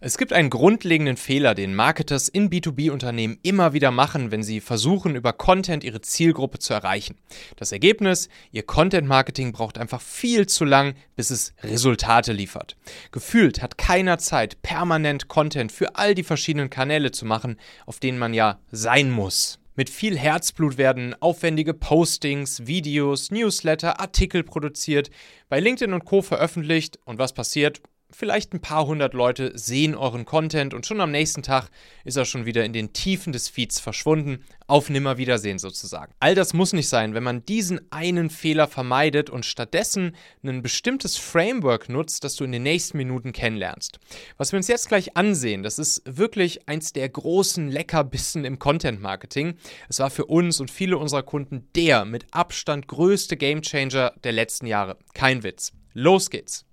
Es gibt einen grundlegenden Fehler, den Marketers in B2B-Unternehmen immer wieder machen, wenn sie versuchen, über Content ihre Zielgruppe zu erreichen. Das Ergebnis, ihr Content-Marketing braucht einfach viel zu lang, bis es Resultate liefert. Gefühlt hat keiner Zeit, permanent Content für all die verschiedenen Kanäle zu machen, auf denen man ja sein muss. Mit viel Herzblut werden aufwendige Postings, Videos, Newsletter, Artikel produziert, bei LinkedIn und Co veröffentlicht und was passiert? Vielleicht ein paar hundert Leute sehen euren Content und schon am nächsten Tag ist er schon wieder in den Tiefen des Feeds verschwunden. Auf Nimmerwiedersehen sozusagen. All das muss nicht sein, wenn man diesen einen Fehler vermeidet und stattdessen ein bestimmtes Framework nutzt, das du in den nächsten Minuten kennenlernst. Was wir uns jetzt gleich ansehen, das ist wirklich eins der großen Leckerbissen im Content Marketing. Es war für uns und viele unserer Kunden der mit Abstand größte Gamechanger der letzten Jahre. Kein Witz. Los geht's.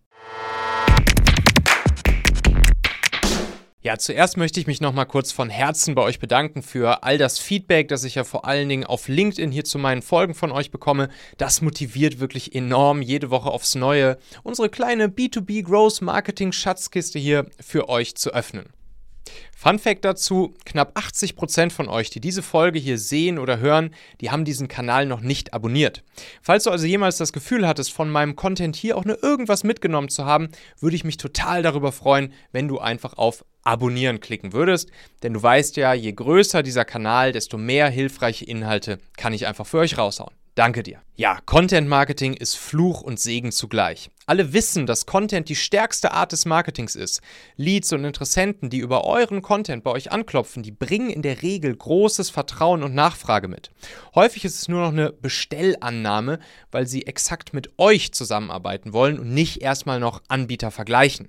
Ja, zuerst möchte ich mich nochmal kurz von Herzen bei euch bedanken für all das Feedback, das ich ja vor allen Dingen auf LinkedIn hier zu meinen Folgen von euch bekomme. Das motiviert wirklich enorm, jede Woche aufs Neue unsere kleine B2B Growth Marketing Schatzkiste hier für euch zu öffnen. Fun Fact dazu: Knapp 80% von euch, die diese Folge hier sehen oder hören, die haben diesen Kanal noch nicht abonniert. Falls du also jemals das Gefühl hattest, von meinem Content hier auch nur irgendwas mitgenommen zu haben, würde ich mich total darüber freuen, wenn du einfach auf Abonnieren klicken würdest. Denn du weißt ja, je größer dieser Kanal, desto mehr hilfreiche Inhalte kann ich einfach für euch raushauen. Danke dir. Ja, Content Marketing ist Fluch und Segen zugleich. Alle wissen, dass Content die stärkste Art des Marketings ist. Leads und Interessenten, die über euren Content bei euch anklopfen, die bringen in der Regel großes Vertrauen und Nachfrage mit. Häufig ist es nur noch eine Bestellannahme, weil sie exakt mit euch zusammenarbeiten wollen und nicht erstmal noch Anbieter vergleichen.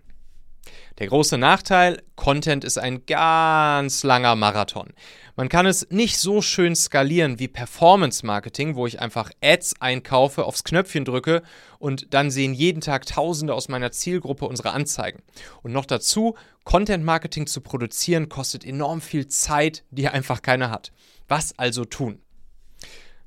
Der große Nachteil, Content ist ein ganz langer Marathon. Man kann es nicht so schön skalieren wie Performance Marketing, wo ich einfach Ads einkaufe, aufs Knöpfchen drücke und dann sehen jeden Tag Tausende aus meiner Zielgruppe unsere Anzeigen. Und noch dazu, Content Marketing zu produzieren kostet enorm viel Zeit, die einfach keiner hat. Was also tun?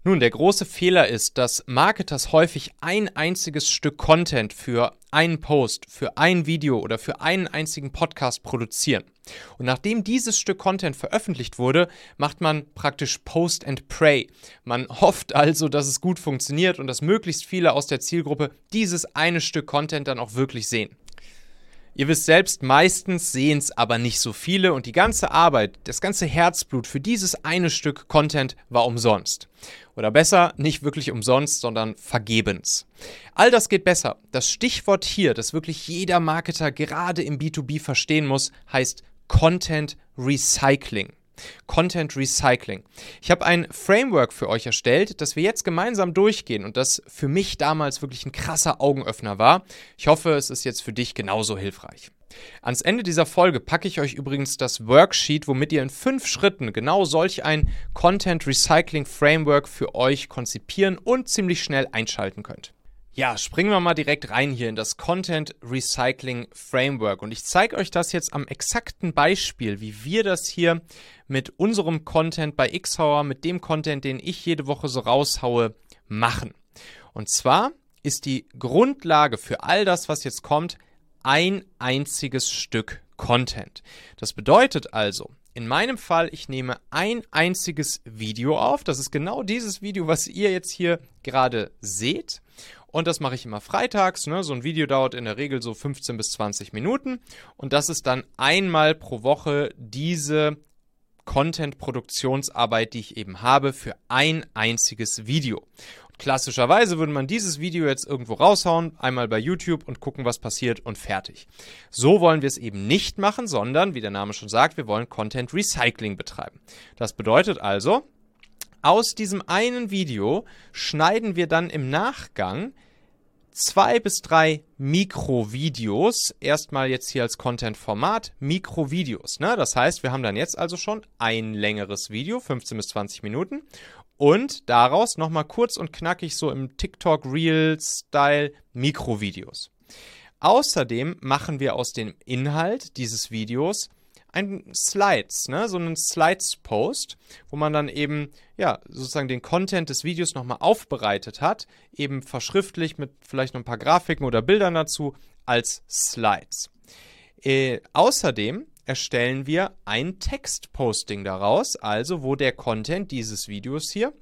Nun, der große Fehler ist, dass Marketers häufig ein einziges Stück Content für einen Post, für ein Video oder für einen einzigen Podcast produzieren. Und nachdem dieses Stück Content veröffentlicht wurde, macht man praktisch Post and Pray. Man hofft also, dass es gut funktioniert und dass möglichst viele aus der Zielgruppe dieses eine Stück Content dann auch wirklich sehen. Ihr wisst selbst, meistens sehen es aber nicht so viele und die ganze Arbeit, das ganze Herzblut für dieses eine Stück Content war umsonst. Oder besser, nicht wirklich umsonst, sondern vergebens. All das geht besser. Das Stichwort hier, das wirklich jeder Marketer gerade im B2B verstehen muss, heißt Content Recycling. Content Recycling. Ich habe ein Framework für euch erstellt, das wir jetzt gemeinsam durchgehen und das für mich damals wirklich ein krasser Augenöffner war. Ich hoffe, es ist jetzt für dich genauso hilfreich. Ans Ende dieser Folge packe ich euch übrigens das Worksheet, womit ihr in fünf Schritten genau solch ein Content Recycling Framework für euch konzipieren und ziemlich schnell einschalten könnt. Ja, springen wir mal direkt rein hier in das Content Recycling Framework. Und ich zeige euch das jetzt am exakten Beispiel, wie wir das hier mit unserem Content bei Xhauer, mit dem Content, den ich jede Woche so raushaue, machen. Und zwar ist die Grundlage für all das, was jetzt kommt, ein einziges Stück Content. Das bedeutet also, in meinem Fall, ich nehme ein einziges Video auf. Das ist genau dieses Video, was ihr jetzt hier gerade seht. Und das mache ich immer freitags. Ne? So ein Video dauert in der Regel so 15 bis 20 Minuten. Und das ist dann einmal pro Woche diese Content-Produktionsarbeit, die ich eben habe, für ein einziges Video. Klassischerweise würde man dieses Video jetzt irgendwo raushauen, einmal bei YouTube und gucken, was passiert und fertig. So wollen wir es eben nicht machen, sondern, wie der Name schon sagt, wir wollen Content Recycling betreiben. Das bedeutet also, aus diesem einen Video schneiden wir dann im Nachgang zwei bis drei Mikrovideos. Erstmal jetzt hier als Content-Format Mikrovideos. Ne? Das heißt, wir haben dann jetzt also schon ein längeres Video, 15 bis 20 Minuten. Und daraus nochmal kurz und knackig so im TikTok Reel-Style Mikrovideos. Außerdem machen wir aus dem Inhalt dieses Videos ein Slides, ne? so einen Slides-Post, wo man dann eben ja sozusagen den Content des Videos nochmal aufbereitet hat, eben verschriftlich mit vielleicht noch ein paar Grafiken oder Bildern dazu als Slides. Äh, außerdem erstellen wir ein Textposting daraus, also wo der Content dieses Videos hier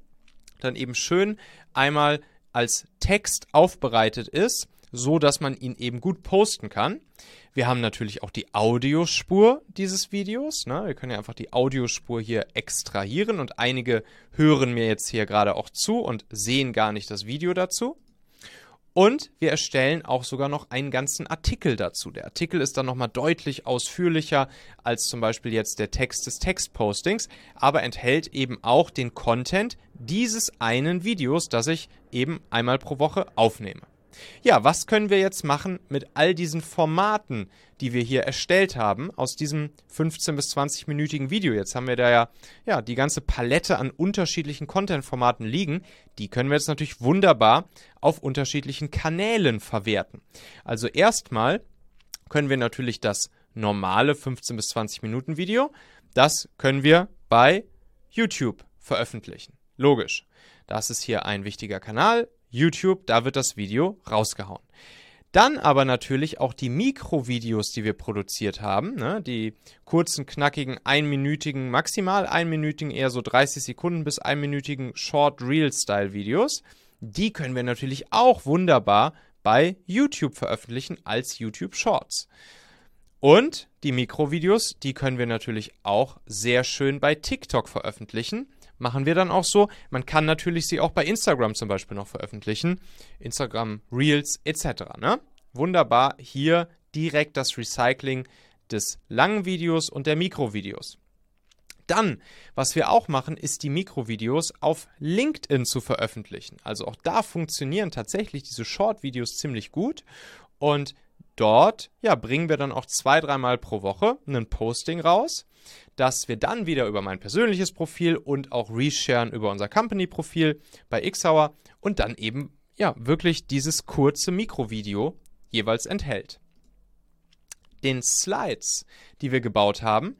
dann eben schön einmal als Text aufbereitet ist, so dass man ihn eben gut posten kann. Wir haben natürlich auch die Audiospur dieses Videos. Ne? Wir können ja einfach die Audiospur hier extrahieren und einige hören mir jetzt hier gerade auch zu und sehen gar nicht das Video dazu. Und wir erstellen auch sogar noch einen ganzen Artikel dazu. Der Artikel ist dann nochmal deutlich ausführlicher als zum Beispiel jetzt der Text des Textpostings, aber enthält eben auch den Content dieses einen Videos, das ich eben einmal pro Woche aufnehme. Ja, was können wir jetzt machen mit all diesen Formaten, die wir hier erstellt haben, aus diesem 15 bis 20-minütigen Video? Jetzt haben wir da ja, ja die ganze Palette an unterschiedlichen Content-Formaten liegen. Die können wir jetzt natürlich wunderbar auf unterschiedlichen Kanälen verwerten. Also erstmal können wir natürlich das normale 15 bis 20 Minuten Video, das können wir bei YouTube veröffentlichen. Logisch. Das ist hier ein wichtiger Kanal. YouTube, da wird das Video rausgehauen. Dann aber natürlich auch die Mikrovideos, die wir produziert haben, ne? die kurzen, knackigen, einminütigen, maximal einminütigen, eher so 30 Sekunden bis einminütigen Short Reel-Style Videos. Die können wir natürlich auch wunderbar bei YouTube veröffentlichen als YouTube Shorts. Und die Mikrovideos, die können wir natürlich auch sehr schön bei TikTok veröffentlichen machen wir dann auch so. Man kann natürlich sie auch bei Instagram zum Beispiel noch veröffentlichen. Instagram Reels etc. Ne? Wunderbar, hier direkt das Recycling des langen Videos und der Mikrovideos. Dann, was wir auch machen, ist die Mikrovideos auf LinkedIn zu veröffentlichen. Also auch da funktionieren tatsächlich diese Short-Videos ziemlich gut. Und dort ja, bringen wir dann auch zwei, dreimal pro Woche ein Posting raus das wir dann wieder über mein persönliches Profil und auch resharen über unser Company-Profil bei Xhour und dann eben ja wirklich dieses kurze Mikrovideo jeweils enthält. Den Slides, die wir gebaut haben,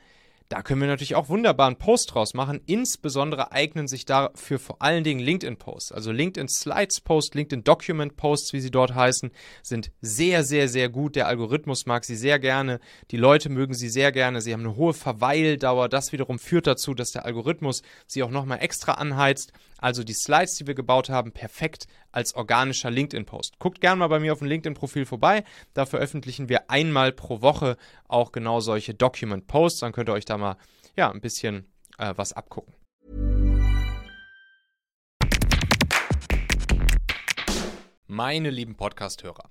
da können wir natürlich auch wunderbar einen Post draus machen. Insbesondere eignen sich dafür vor allen Dingen LinkedIn-Posts. Also LinkedIn Slides-Posts, LinkedIn Document-Posts, wie sie dort heißen, sind sehr, sehr, sehr gut. Der Algorithmus mag sie sehr gerne. Die Leute mögen sie sehr gerne. Sie haben eine hohe Verweildauer. Das wiederum führt dazu, dass der Algorithmus sie auch nochmal extra anheizt. Also die Slides, die wir gebaut haben, perfekt als organischer LinkedIn-Post. Guckt gerne mal bei mir auf dem LinkedIn-Profil vorbei. Da veröffentlichen wir einmal pro Woche auch genau solche Document-Posts. Dann könnt ihr euch mal ja, ein bisschen äh, was abgucken. Meine lieben Podcast-Hörer,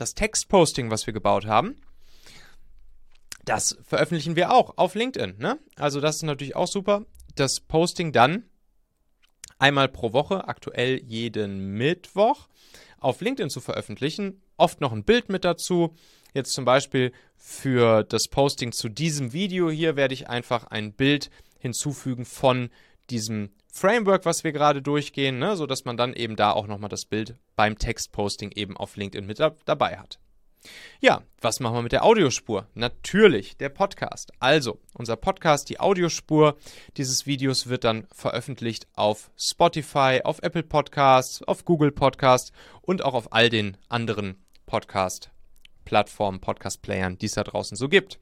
Das Textposting, was wir gebaut haben, das veröffentlichen wir auch auf LinkedIn. Ne? Also das ist natürlich auch super. Das Posting dann einmal pro Woche, aktuell jeden Mittwoch, auf LinkedIn zu veröffentlichen. Oft noch ein Bild mit dazu. Jetzt zum Beispiel für das Posting zu diesem Video hier werde ich einfach ein Bild hinzufügen von diesem Framework, was wir gerade durchgehen, ne, sodass man dann eben da auch nochmal das Bild beim Textposting eben auf LinkedIn mit dabei hat. Ja, was machen wir mit der Audiospur? Natürlich der Podcast. Also, unser Podcast, die Audiospur dieses Videos wird dann veröffentlicht auf Spotify, auf Apple Podcasts, auf Google Podcasts und auch auf all den anderen Podcast-Plattformen, Podcast-Playern, die es da draußen so gibt.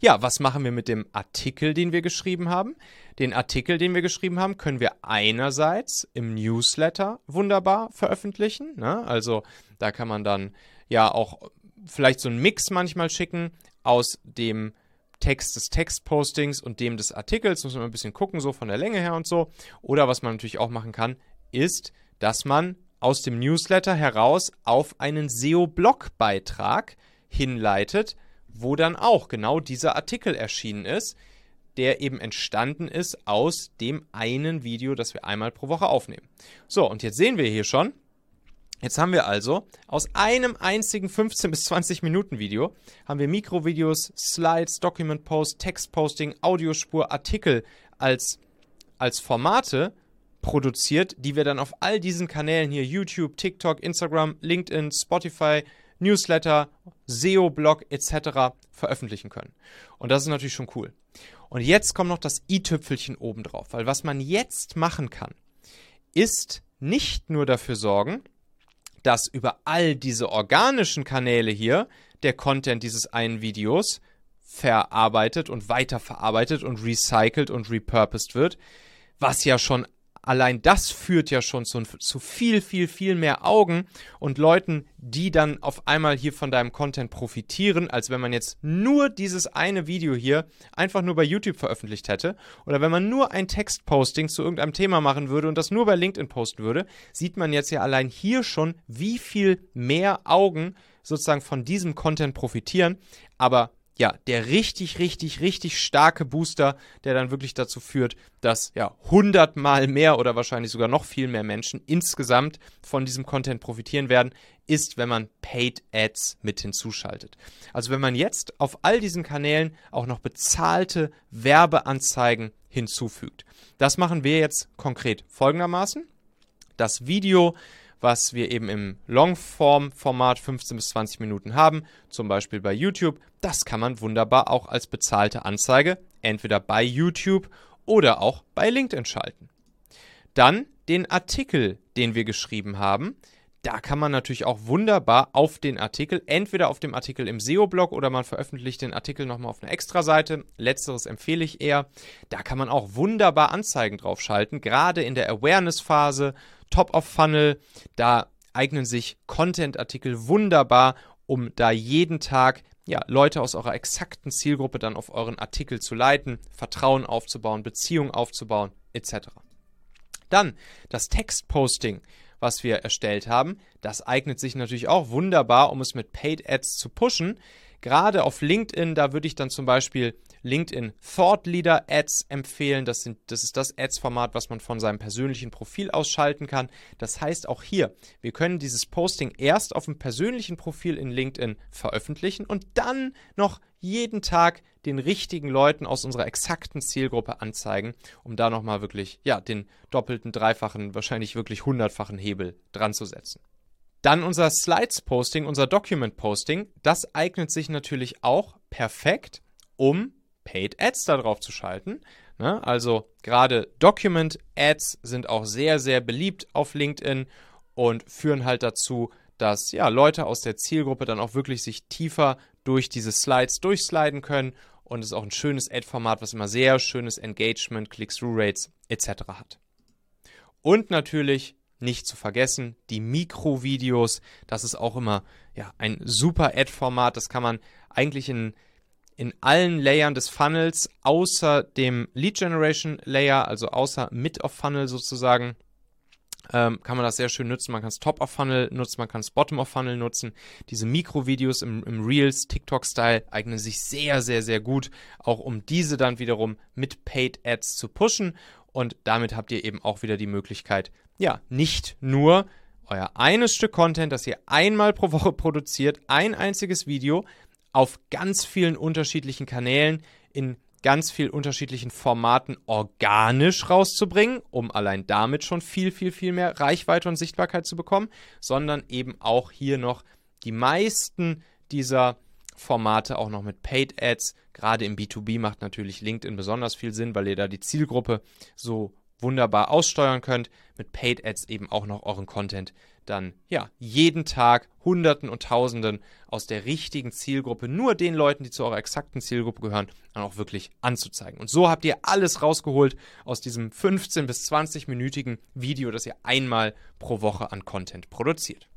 Ja, was machen wir mit dem Artikel, den wir geschrieben haben? Den Artikel, den wir geschrieben haben, können wir einerseits im Newsletter wunderbar veröffentlichen. Ne? Also da kann man dann ja auch vielleicht so einen Mix manchmal schicken aus dem Text des Textpostings und dem des Artikels. Muss man ein bisschen gucken, so von der Länge her und so. Oder was man natürlich auch machen kann, ist, dass man aus dem Newsletter heraus auf einen SEO-Blog-Beitrag hinleitet, wo dann auch genau dieser Artikel erschienen ist, der eben entstanden ist aus dem einen Video, das wir einmal pro Woche aufnehmen. So, und jetzt sehen wir hier schon, Jetzt haben wir also aus einem einzigen 15 bis 20 Minuten Video haben wir Mikrovideos, Slides, Document Post, Textposting, Audiospur, Artikel als, als Formate produziert, die wir dann auf all diesen Kanälen hier YouTube, TikTok, Instagram, LinkedIn, Spotify, Newsletter, SEO-Blog etc. veröffentlichen können. Und das ist natürlich schon cool. Und jetzt kommt noch das i-Tüpfelchen obendrauf, weil was man jetzt machen kann, ist nicht nur dafür sorgen, dass über all diese organischen Kanäle hier der Content dieses einen Videos verarbeitet und weiterverarbeitet und recycelt und repurposed wird, was ja schon allein das führt ja schon zu, zu, viel, viel, viel mehr Augen und Leuten, die dann auf einmal hier von deinem Content profitieren, als wenn man jetzt nur dieses eine Video hier einfach nur bei YouTube veröffentlicht hätte. Oder wenn man nur ein Textposting zu irgendeinem Thema machen würde und das nur bei LinkedIn posten würde, sieht man jetzt ja allein hier schon, wie viel mehr Augen sozusagen von diesem Content profitieren. Aber ja, der richtig, richtig, richtig starke Booster, der dann wirklich dazu führt, dass ja hundertmal mehr oder wahrscheinlich sogar noch viel mehr Menschen insgesamt von diesem Content profitieren werden, ist, wenn man Paid Ads mit hinzuschaltet. Also wenn man jetzt auf all diesen Kanälen auch noch bezahlte Werbeanzeigen hinzufügt. Das machen wir jetzt konkret folgendermaßen. Das Video was wir eben im Longform-Format 15 bis 20 Minuten haben, zum Beispiel bei YouTube. Das kann man wunderbar auch als bezahlte Anzeige entweder bei YouTube oder auch bei LinkedIn schalten. Dann den Artikel, den wir geschrieben haben. Da kann man natürlich auch wunderbar auf den Artikel, entweder auf dem Artikel im SEO-Blog oder man veröffentlicht den Artikel nochmal auf einer Extra-Seite. Letzteres empfehle ich eher. Da kann man auch wunderbar Anzeigen draufschalten, gerade in der Awareness-Phase, Top of Funnel. Da eignen sich Content-Artikel wunderbar, um da jeden Tag ja, Leute aus eurer exakten Zielgruppe dann auf euren Artikel zu leiten, Vertrauen aufzubauen, Beziehungen aufzubauen, etc. Dann das Textposting was wir erstellt haben. Das eignet sich natürlich auch wunderbar, um es mit Paid Ads zu pushen. Gerade auf LinkedIn, da würde ich dann zum Beispiel LinkedIn Thought Leader Ads empfehlen. Das, sind, das ist das Ads-Format, was man von seinem persönlichen Profil ausschalten kann. Das heißt auch hier, wir können dieses Posting erst auf dem persönlichen Profil in LinkedIn veröffentlichen und dann noch jeden Tag den richtigen Leuten aus unserer exakten Zielgruppe anzeigen, um da nochmal wirklich, ja, den doppelten, dreifachen, wahrscheinlich wirklich hundertfachen Hebel dran zu setzen. Dann unser Slides-Posting, unser Document-Posting, das eignet sich natürlich auch perfekt, um Paid Ads darauf zu schalten. Ne? Also gerade Document Ads sind auch sehr, sehr beliebt auf LinkedIn und führen halt dazu, dass ja, Leute aus der Zielgruppe dann auch wirklich sich tiefer durch diese Slides durchsliden können und es ist auch ein schönes Ad-Format, was immer sehr schönes Engagement, Click-Through-Rates etc. hat. Und natürlich nicht zu vergessen, die Mikrovideos, das ist auch immer ja, ein super Ad-Format, das kann man eigentlich in in allen Layern des Funnels, außer dem Lead Generation Layer, also außer Mid of Funnel sozusagen, ähm, kann man das sehr schön nutzen. Man kann es Top of Funnel nutzen, man kann es Bottom of Funnel nutzen. Diese Mikrovideos im, im Reels, TikTok-Style eignen sich sehr, sehr, sehr gut, auch um diese dann wiederum mit Paid Ads zu pushen. Und damit habt ihr eben auch wieder die Möglichkeit, ja, nicht nur euer eines Stück Content, das ihr einmal pro Woche produziert, ein einziges Video, auf ganz vielen unterschiedlichen Kanälen in ganz vielen unterschiedlichen Formaten organisch rauszubringen, um allein damit schon viel, viel, viel mehr Reichweite und Sichtbarkeit zu bekommen, sondern eben auch hier noch die meisten dieser Formate auch noch mit Paid Ads. Gerade im B2B macht natürlich LinkedIn besonders viel Sinn, weil ihr da die Zielgruppe so wunderbar aussteuern könnt. Mit Paid Ads eben auch noch euren Content dann ja jeden Tag Hunderten und Tausenden aus der richtigen Zielgruppe, nur den Leuten, die zu eurer exakten Zielgruppe gehören, dann auch wirklich anzuzeigen. Und so habt ihr alles rausgeholt aus diesem 15 bis 20-minütigen Video, das ihr einmal pro Woche an Content produziert.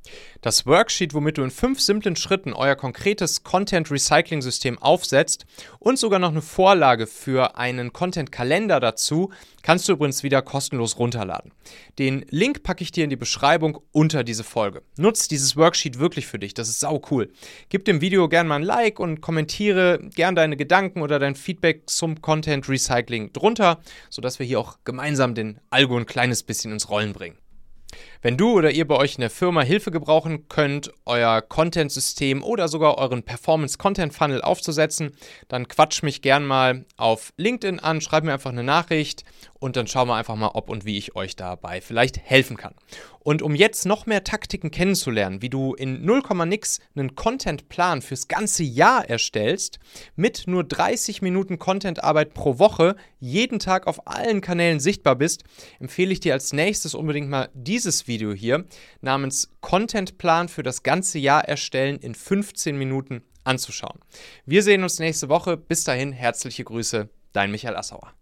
Das Worksheet, womit du in fünf simplen Schritten euer konkretes Content Recycling System aufsetzt und sogar noch eine Vorlage für einen Content Kalender dazu, kannst du übrigens wieder kostenlos runterladen. Den Link packe ich dir in die Beschreibung unter diese Folge. Nutz dieses Worksheet wirklich für dich, das ist sau cool. Gib dem Video gerne mal ein Like und kommentiere gern deine Gedanken oder dein Feedback zum Content Recycling drunter, sodass wir hier auch gemeinsam den Algo ein kleines bisschen ins Rollen bringen. Wenn du oder ihr bei euch in der Firma Hilfe gebrauchen könnt, euer Content-System oder sogar euren Performance-Content-Funnel aufzusetzen, dann quatsch mich gern mal auf LinkedIn an, schreib mir einfach eine Nachricht und dann schauen wir einfach mal, ob und wie ich euch dabei vielleicht helfen kann. Und um jetzt noch mehr Taktiken kennenzulernen, wie du in 0, nix einen Contentplan fürs ganze Jahr erstellst, mit nur 30 Minuten Contentarbeit pro Woche, jeden Tag auf allen Kanälen sichtbar bist, empfehle ich dir als nächstes unbedingt mal dieses Video hier namens Contentplan für das ganze Jahr erstellen in 15 Minuten anzuschauen. Wir sehen uns nächste Woche. Bis dahin, herzliche Grüße, dein Michael Assauer.